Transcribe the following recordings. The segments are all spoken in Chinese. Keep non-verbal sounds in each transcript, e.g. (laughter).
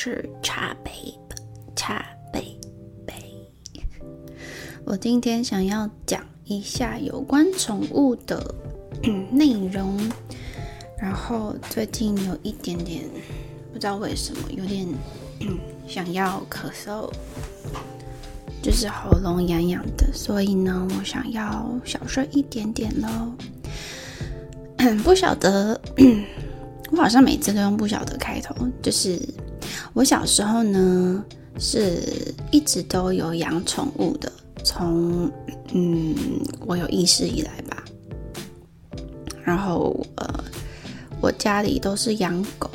是茶杯茶杯杯。我今天想要讲一下有关宠物的内容，然后最近有一点点不知道为什么有点想要咳嗽，就是喉咙痒痒的，所以呢，我想要小声一点点喽。(coughs) 不晓得。我好像每次都用不晓得开头，就是我小时候呢，是一直都有养宠物的，从嗯我有意识以来吧。然后呃，我家里都是养狗，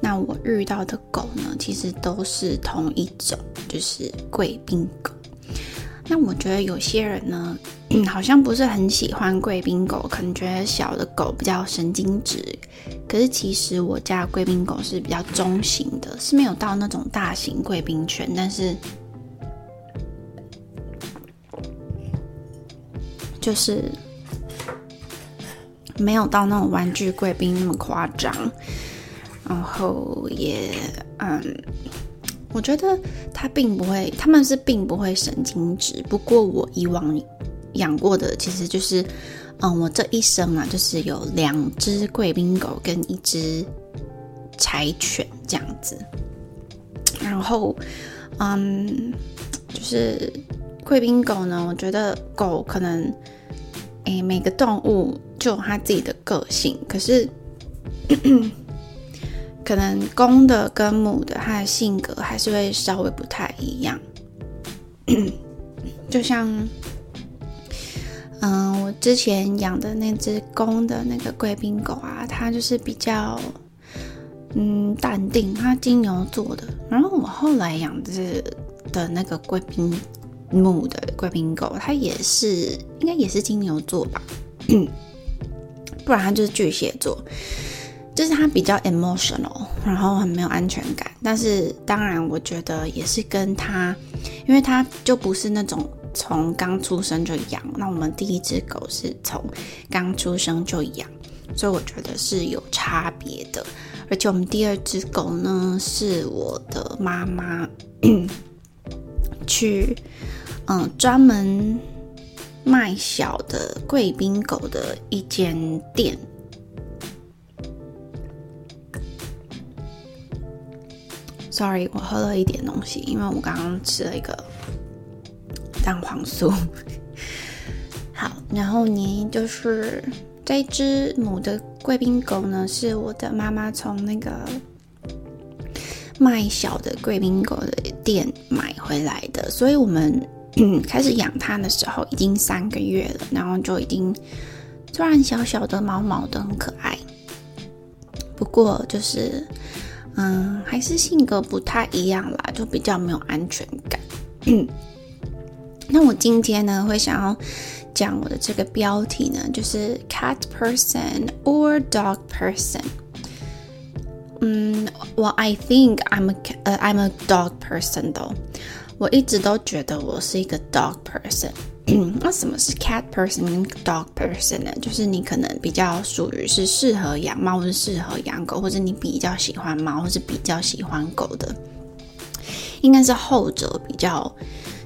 那我遇到的狗呢，其实都是同一种，就是贵宾狗。那我觉得有些人呢，嗯 (clears throat) 好像不是很喜欢贵宾狗，可能觉得小的狗比较神经质。可是其实我家贵宾狗是比较中型的，是没有到那种大型贵宾犬，但是就是没有到那种玩具贵宾那么夸张。然后也嗯。我觉得它并不会，他们是并不会神经质。不过我以往养过的，其实就是，嗯，我这一生啊，就是有两只贵宾狗跟一只柴犬这样子。然后，嗯，就是贵宾狗呢，我觉得狗可能，哎，每个动物就有它自己的个性，可是。(coughs) 可能公的跟母的，它的性格还是会稍微不太一样。(coughs) 就像，嗯，我之前养的那只公的那个贵宾狗啊，它就是比较，嗯，淡定。它金牛座的。然后我后来养的的那个贵宾母的贵宾狗，它也是应该也是金牛座吧，(coughs) 不然它就是巨蟹座。就是它比较 emotional，然后很没有安全感。但是当然，我觉得也是跟它，因为它就不是那种从刚出生就养。那我们第一只狗是从刚出生就养，所以我觉得是有差别的。而且我们第二只狗呢，是我的妈妈去嗯专门卖小的贵宾狗的一间店。Sorry，我喝了一点东西，因为我刚刚吃了一个蛋黄酥。(laughs) 好，然后呢，就是这只母的贵宾狗呢，是我的妈妈从那个卖小的贵宾狗的店买回来的，所以我们 (clears throat) 开始养它的时候已经三个月了，然后就已经虽然小小的、毛毛的很可爱，不过就是。嗯，还是性格不太一样啦，就比较没有安全感。那我今天呢，会想要讲我的这个标题呢，就是 cat person or dog person。嗯，我 I think I'm a 呃 I'm a dog person though，我一直都觉得我是一个 dog person。(clears throat) 那什么是 cat person 跟 dog person 呢？就是你可能比较属于是适合养猫，或是适合养狗，或者你比较喜欢猫，或是比较喜欢狗的，应该是后者比较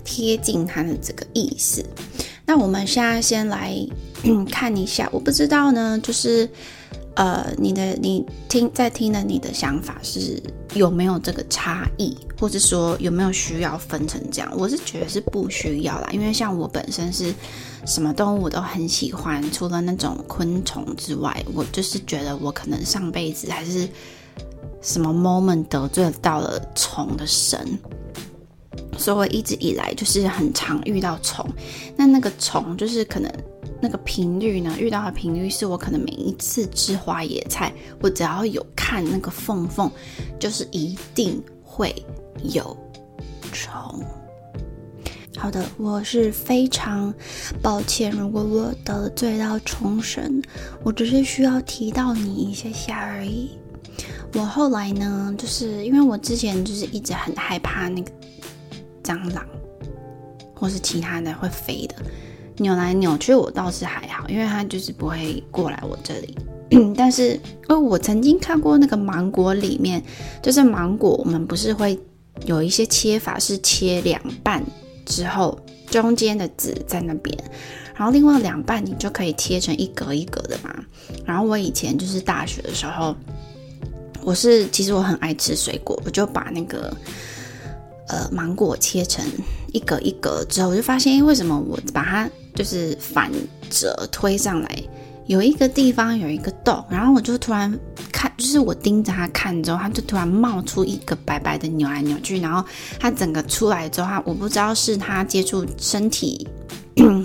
贴近它的这个意思。那我们现在先来 (clears throat) 看一下，我不知道呢，就是。呃，你的你听在听的你的想法是有没有这个差异，或者说有没有需要分成这样？我是觉得是不需要啦，因为像我本身是什么动物我都很喜欢，除了那种昆虫之外，我就是觉得我可能上辈子还是什么 moment 得罪到了虫的神，所以我一直以来就是很常遇到虫，那那个虫就是可能。那个频率呢？遇到的频率是我可能每一次吃花野菜，我只要有看那个缝缝，就是一定会有虫。好的，我是非常抱歉，如果我得罪到虫神，我只是需要提到你一下下而已。我后来呢，就是因为我之前就是一直很害怕那个蟑螂，或是其他的会飞的。扭来扭去，我倒是还好，因为它就是不会过来我这里。(clears throat) 但是，哦，我曾经看过那个芒果里面，就是芒果，我们不是会有一些切法是切两半之后，中间的籽在那边，然后另外两半你就可以切成一格一格的嘛。然后我以前就是大学的时候，我是其实我很爱吃水果，我就把那个呃芒果切成一格一格之后，我就发现，为什么我把它就是反折推上来？有一个地方有一个洞，然后我就突然看，就是我盯着它看之后，它就突然冒出一个白白的扭来扭去，然后它整个出来之后，它我不知道是它接触身体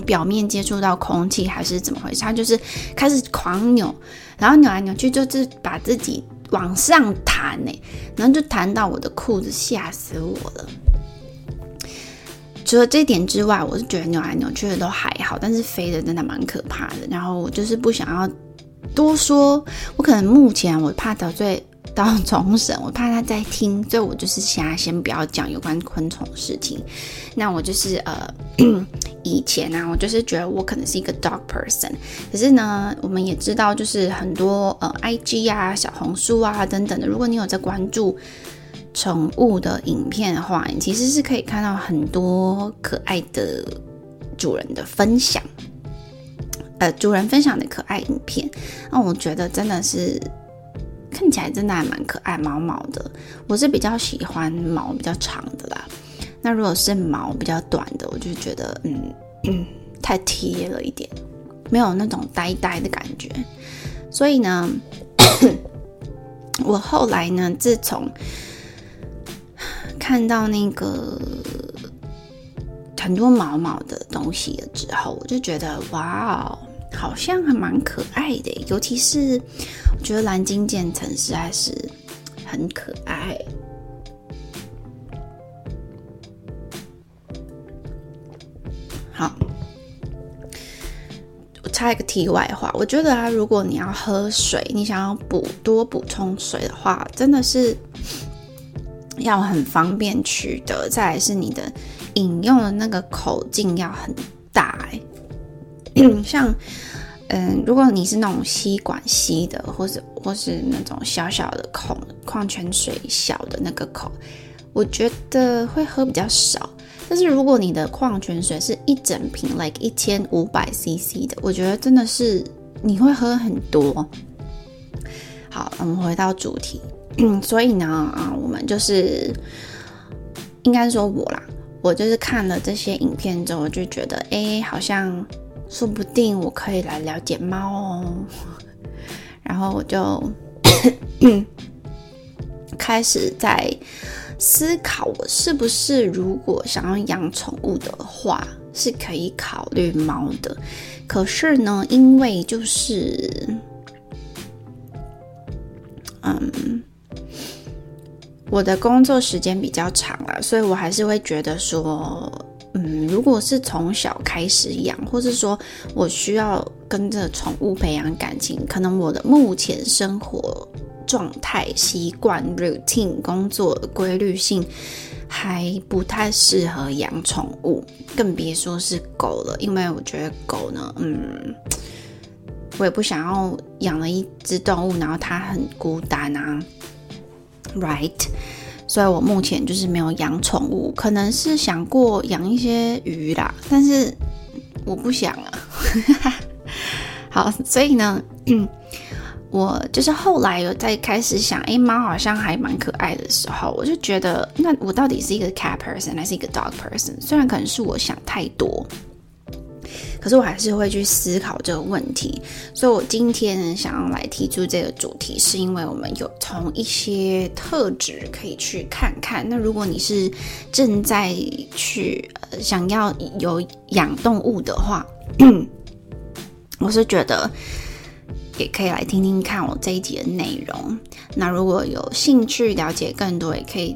表面接触到空气还是怎么回事，它就是开始狂扭，然后扭来扭去就是把自己往上弹呢，然后就弹到我的裤子，吓死我了。除了这点之外，我是觉得扭来扭去的都还好，但是飞的真的蛮可怕的。然后我就是不想要多说，我可能目前我怕得罪到重审，我怕他在听，所以我就是现在先不要讲有关昆虫的事情。那我就是呃，(clears throat) 以前呢，我就是觉得我可能是一个 dog person，可是呢，我们也知道，就是很多呃，IG 啊、小红书啊等等的，如果你有在关注。宠物的影片的话，你其实是可以看到很多可爱的主人的分享，呃，主人分享的可爱影片。那我觉得真的是看起来真的还蛮可爱，毛毛的。我是比较喜欢毛比较长的啦。那如果是毛比较短的，我就觉得嗯嗯太贴了一点，没有那种呆呆的感觉。所以呢，(coughs) 我后来呢，自从看到那个很多毛毛的东西了之后，我就觉得哇哦，好像还蛮可爱的。尤其是我觉得蓝金渐层实在是很可爱。好，我插一个题外话，我觉得啊，如果你要喝水，你想要补多补充水的话，真的是。要很方便取得，再来是你的饮用的那个口径要很大哎，(clears throat) 像嗯，如果你是那种吸管吸的，或者或是那种小小的孔，矿泉水小的那个口，我觉得会喝比较少。但是如果你的矿泉水是一整瓶，like 一千五百 CC 的，我觉得真的是你会喝很多。好，我们回到主题。嗯，(clears throat) 所以呢，啊，我们就是应该说我啦，我就是看了这些影片之后，就觉得，哎，好像说不定我可以来了解猫哦。然后我就 (coughs) 开始在思考，我是不是如果想要养宠物的话，是可以考虑猫的。可是呢，因为就是，嗯。我的工作时间比较长了，所以我还是会觉得说，嗯，如果是从小开始养，或是说我需要跟着宠物培养感情，可能我的目前生活状态、习惯、routine、工作规律性还不太适合养宠物，更别说是狗了。因为我觉得狗呢，嗯，我也不想要养了一只动物，然后它很孤单啊。Right，所以我目前就是没有养宠物，可能是想过养一些鱼啦，但是我不想啊。(laughs) 好，所以呢，(clears throat) 我就是后来有在开始想，哎，猫好像还蛮可爱的时候，我就觉得，那我到底是一个 cat person 还是一个 dog person？虽然可能是我想太多。可是我还是会去思考这个问题，所以我今天想要来提出这个主题，是因为我们有从一些特质可以去看看。那如果你是正在去呃想要有养动物的话，(clears throat) 我是觉得也可以来听听看我这一集的内容。那如果有兴趣了解更多，也可以。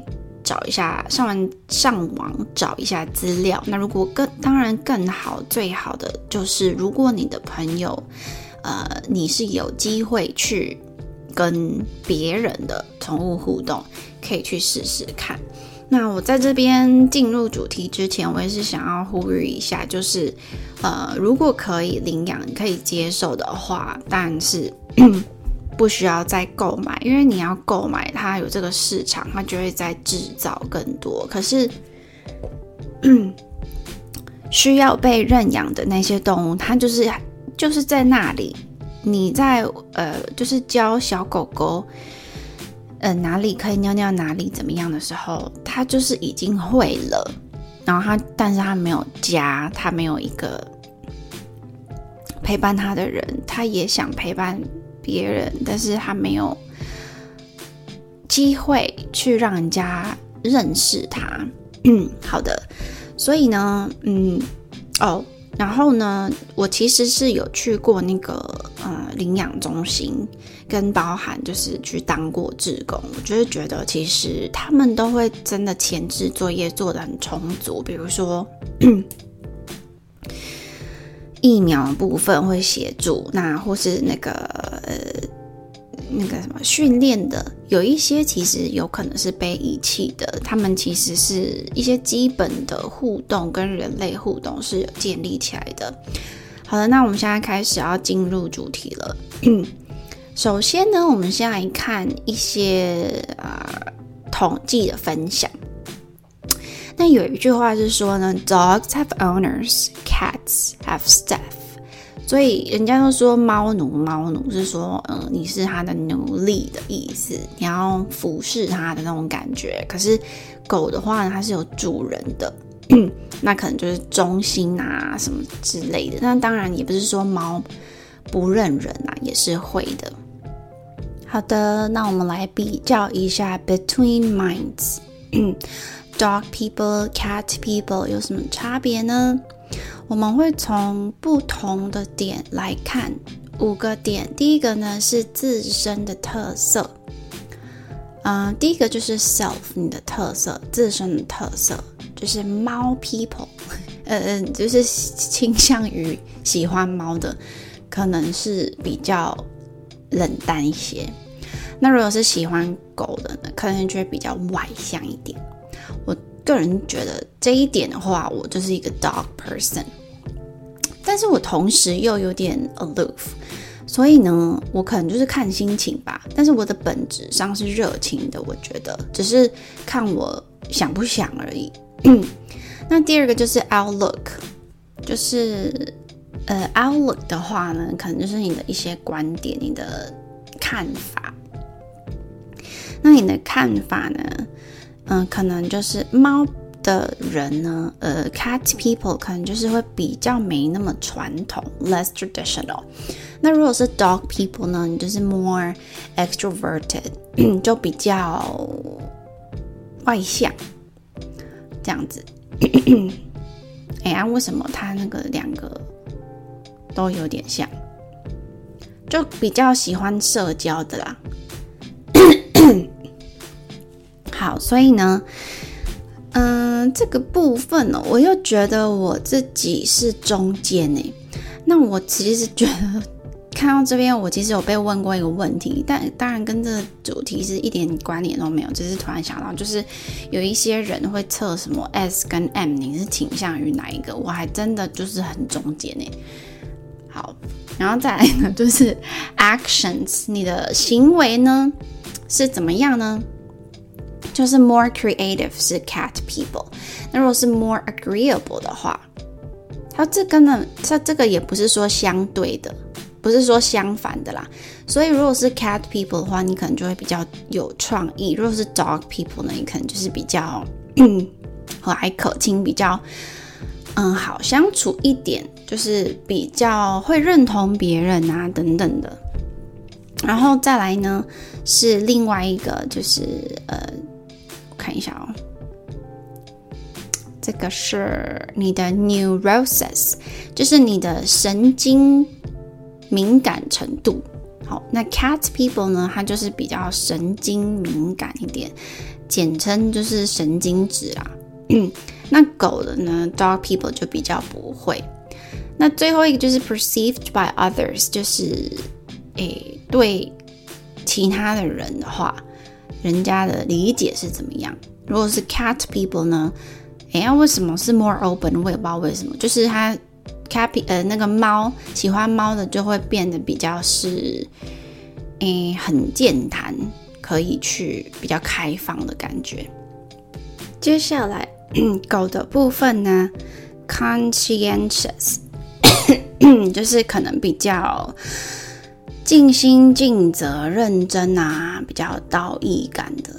找一下，上完上网找一下资料。那如果更当然更好，最好的就是如果你的朋友，呃，你是有机会去跟别人的宠物互动，可以去试试看。那我在这边进入主题之前，我也是想要呼吁一下，就是呃，如果可以领养、可以接受的话，但是不需要再购买，因为你要购买它有这个市场，它就会再制造更多。可是，需要被认养的那些动物，它就是就是在那里。你在呃，就是教小狗狗，呃，哪里可以尿尿，哪里怎么样的时候，它就是已经会了。然后它，但是它没有家，它没有一个陪伴它的人，它也想陪伴别人，但是他没有机会去让人家认识他。(clears throat) 好的。所以呢，嗯，哦。然后呢，我其实是有去过那个呃领养中心，跟包含就是去当过志工。我就是觉得其实他们都会真的前置作业做的很充足，比如说疫苗部分会协助，那或是那个呃。那个什么训练的，有一些其实有可能是被遗弃的，他们其实是一些基本的互动跟人类互动是建立起来的。好的，那我们现在开始要进入主题了。(clears throat) 首先呢，我们先来看一些啊统计的分享。那有一句话是说呢，Dogs have owners, cats have staff。所以人家都说猫奴，猫奴是说，嗯，你是他的奴隶的意思，你要服侍他的那种感觉。可是狗的话呢，它是有主人的，(clears throat) 那可能就是忠心啊什么之类的。那当然也不是说猫不认人啊，也是会的。好的，那我们来比较一下 between Minds Dog people, cat people 有什么差别呢？我们会从不同的点来看五个点。第一个呢是自身的特色，嗯，第一个就是 self 你的特色，自身的特色就是猫 people，嗯 (laughs) 嗯，就是倾向于喜欢猫的，可能是比较冷淡一些。那如果是喜欢狗的呢，可能就会比较外向一点。个人觉得这一点的话，我就是一个 dog person。但是我同时又有点 aloof，所以呢，我可能就是看心情吧。但是我的本质上是热情的，我觉得只是看我想不想而已。(clears throat) 那第二个就是 outlook，就是呃 outlook 的话呢，可能就是你的一些观点、你的看法。那你的看法呢？嗯，可能就是猫。的人呢，呃，cat people 可能就是会比较没那么传统，less traditional。那如果是 dog people 呢，你就是 more extroverted，就比较外向，这样子。哎呀，为什么他那个两个都有点像？就比较喜欢社交的啦。好，所以呢。嗯，这个部分呢，我又觉得我自己是中间呢。那我其实觉得看到这边，我其实有被问过一个问题，但当然跟这个主题是一点关联都没有，只是突然想到，就是有一些人会测什么 S 跟 M，你是倾向于哪一个？我还真的就是很中间呢。好，然后再来呢，就是 actions，你的行为呢是怎么样呢？就是 more creative 是 cat people，那如果是 more agreeable 的话，它这个呢，它这个也不是说相对的，不是说相反的啦。所以如果是 cat people 的话，你可能就会比较有创意；如果是 dog people 呢，你可能就是比较和蔼可亲，比较嗯好相处一点，就是比较会认同别人啊等等的。然后再来呢，是另外一个就是呃。看一下哦，这个是你的 neurosis，就是你的神经敏感程度。好，那 cat people 呢，它就是比较神经敏感一点，简称就是神经质啦。(clears throat) 那狗的呢，dog people 就比较不会。那最后一个就是 perceived by others，就是诶对其他的人的话。人家的理解是怎么样？如果是 cat people 呢？哎呀，为什么是 more open？我也不知道为什么，就是它 cat 呃那个猫喜欢猫的就会变得比较是诶很健谈，可以去比较开放的感觉。接下来 (coughs) 狗的部分呢，conscientious，(coughs) 就是可能比较尽心尽责、认真啊，比较道义感的。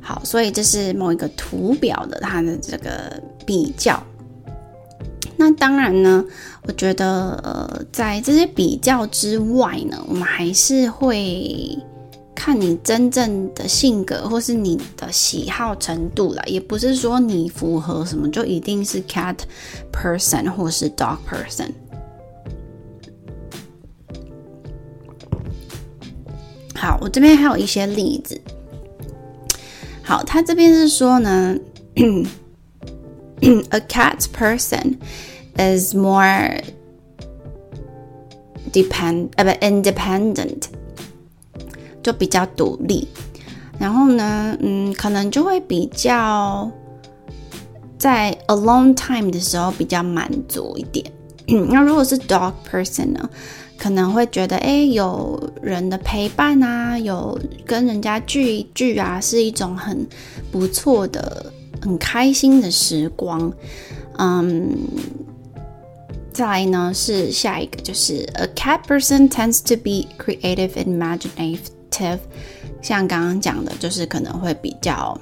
好，所以这是某一个图表的它的这个比较。那当然呢，我觉得呃，在这些比较之外呢，我们还是会看你真正的性格或是你的喜好程度啦。也不是说你符合什么就一定是 cat person 或是 dog person。我这边还有一些例子。好，他这边是说呢。a cat person is more depend 呃不 independent，就比较独立。然后呢，嗯，可能就会比较在 alone time 的时候比较满足一点。那如果是 dog person 呢，可能会觉得，哎，有人的陪伴啊，有跟人家聚一聚啊，是一种很不错的。很开心的时光，嗯，再来呢是下一个，就是 a cat person tends to be creative and imaginative，像刚刚讲的，就是可能会比较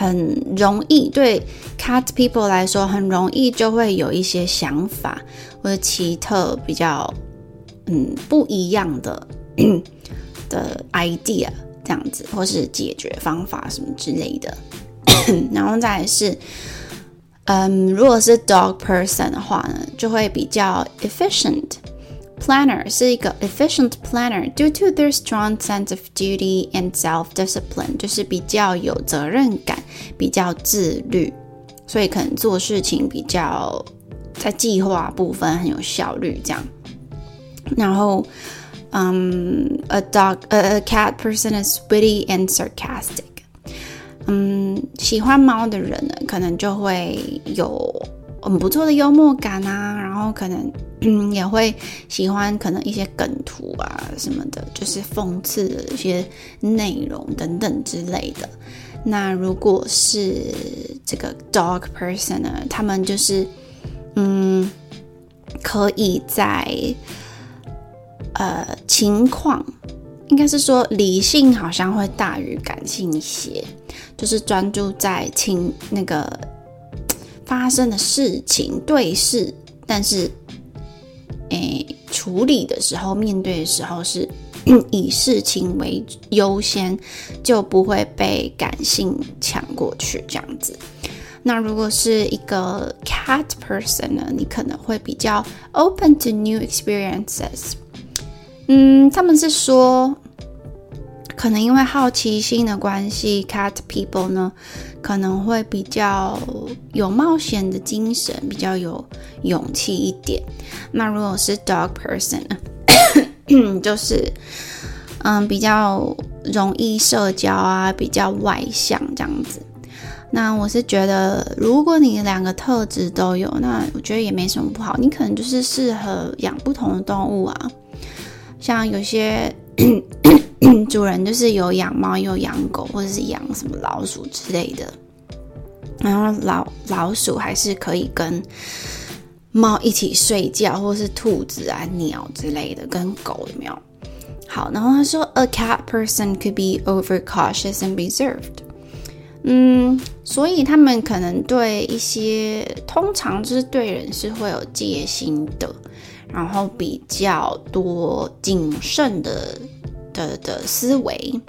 很容易对 cat people 来说，很容易就会有一些想法或者奇特、比较嗯不一样的 (coughs) 的 idea 这样子，或是解决方法什么之类的。(coughs) 然后再是，嗯，如果是 dog person 的话呢，就会比较 efficient planner 是一个 efficient planner due to their strong sense of duty and self discipline，就是比较有责任感，比较自律，所以可能做事情比较在计划部分很有效率这样。然后，嗯，a dog a cat person is witty and sarcastic。嗯，喜欢猫的人呢，可能就会有很不错的幽默感啊，然后可能 嗯也会喜欢可能一些梗图啊什么的，就是讽刺的一些内容等等之类的。那如果是这个 dog person 呢，他们就是嗯可以在呃情况。应该是说理性好像会大于感性一些，就是专注在情那个发生的事情对事，但是诶处理的时候面对的时候是 (clears throat) 以事情为优先，就不会被感性抢过去这样子。那如果是一个 cat person 呢，你可能会比较 open to new experiences。嗯，他们是说，可能因为好奇心的关系，cat people 呢可能会比较有冒险的精神，比较有勇气一点。那如果是 dog person 呢，(coughs) 就是嗯比较容易社交啊，比较外向这样子。那我是觉得，如果你两个特质都有，那我觉得也没什么不好。你可能就是适合养不同的动物啊。像有些主人就是有养猫又养狗，或者是养什么老鼠之类的，然后老老鼠还是可以跟猫一起睡觉，或是兔子啊、鸟之类的，跟狗有没有？好，然后他说，a cat person could be over cautious and reserved。嗯，所以他们可能对一些，通常就是对人是会有戒心的。然后比较多谨慎的的的思维，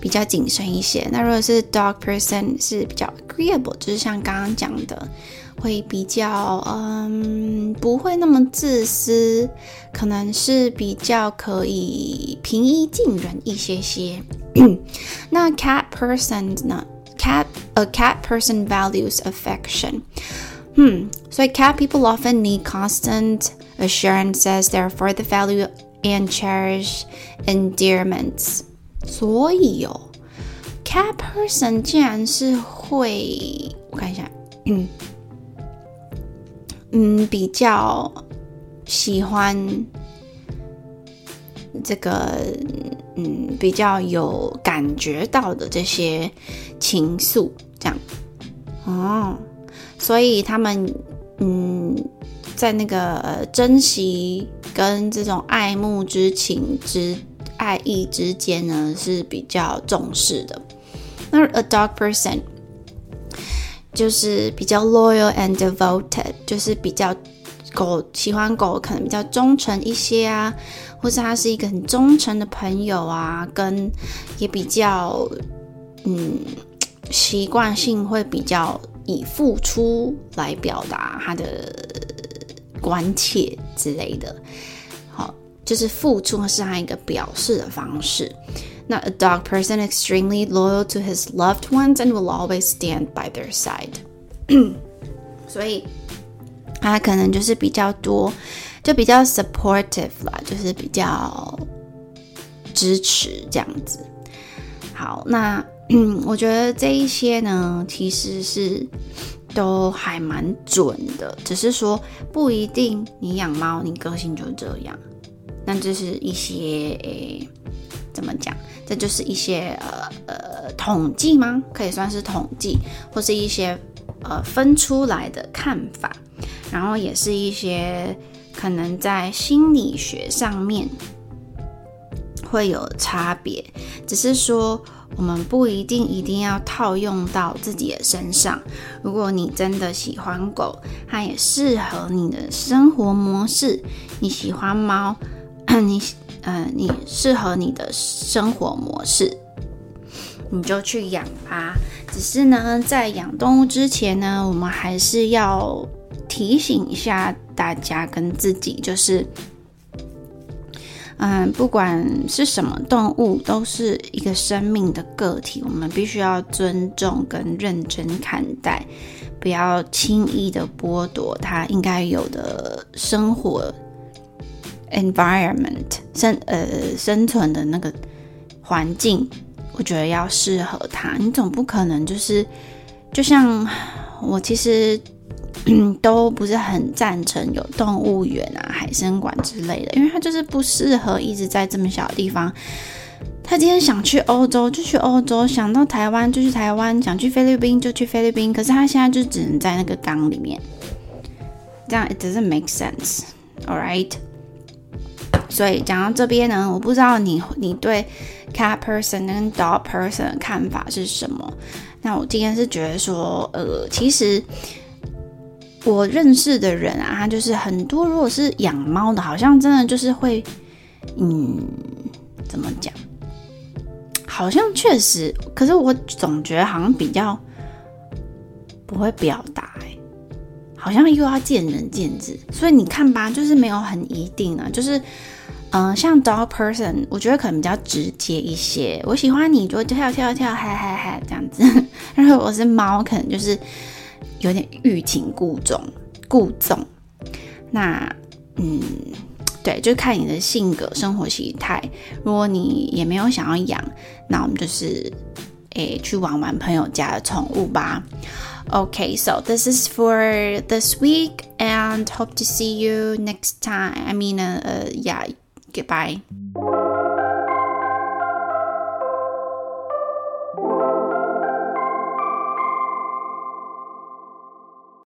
比较谨慎一些。那如果是 dog person 是比较 agreeable，就是像刚刚讲的，会比较嗯不会那么自私，可能是比较可以平易近人一些些。那 cat (clears throat) person 呢？cat a cat person values affection。Hmm. So cat people often need constant assurances, therefore the value and cherish endearments. 所以哦，cat person 竟然是会，我看一下，嗯嗯，比较喜欢这个嗯比较有感觉到的这些情愫，这样哦，所以他们嗯在那个珍惜跟这种爱慕之情之爱意之间呢是比较重视的。那 a dog person 就是比较 loyal and devoted，就是比较。狗喜欢狗，可能比较忠诚一些啊，或是他是一个很忠诚的朋友啊，跟也比较嗯习惯性会比较以付出来表达他的关切之类的。好，就是付出是他一个表示的方式。那 a dog person extremely loyal to his loved ones and will always stand by their side。所以。他可能就是比较多，就比较 supportive 啦，就是比较支持这样子。好，那我觉得这一些呢，其实是都还蛮准的，只是说不一定你养猫，你个性就这样。那这是一些诶，怎么讲？这就是一些呃呃统计吗？可以算是统计，或是一些呃分出来的看法。然后也是一些可能在心理学上面会有差别，只是说我们不一定一定要套用到自己的身上。如果你真的喜欢狗，它也适合你的生活模式。你喜欢猫，(clears throat) 你呃你适合你的生活模式，你就去养吧。只是呢，在养动物之前呢，我们还是要。提醒一下大家跟自己，就是，嗯，不管是什么动物，都是一个生命的个体，我们必须要尊重跟认真看待，不要轻易的剥夺它应该有的生活 environment 生呃生存的那个环境，我觉得要适合它。你总不可能就是，就像我其实。(clears throat) 都不是很赞成有动物园啊、海参馆之类的，因为它就是不适合一直在这么小的地方。他今天想去欧洲就去欧洲，想到台湾就去台湾，想去菲律宾就去菲律宾。可是他现在就只能在那个缸里面，这样 it doesn't make sense，all right？所以讲到这边呢，我不知道你你对 cat person 跟 dog person 的看法是什么？那我今天是觉得说，呃，其实。我认识的人啊，就是很多。如果是养猫的，好像真的就是会，嗯，怎么讲？好像确实，可是我总觉得好像比较不会表达，哎，好像又要见仁见智。所以你看吧，就是没有很一定啊。就是，嗯，像 dog person，我觉得可能比较直接一些。我喜欢你，就跳跳跳，嗨嗨嗨这样子。(laughs) 然后我是猫，可能就是。有点欲擒故纵，故纵。那，嗯，对，就看你的性格、生活习态。如果你也没有想要养，那我们就是，诶，去玩玩朋友家的宠物吧。OK，so this is for this week, and hope to see you next time. I mean, uh, yeah, goodbye.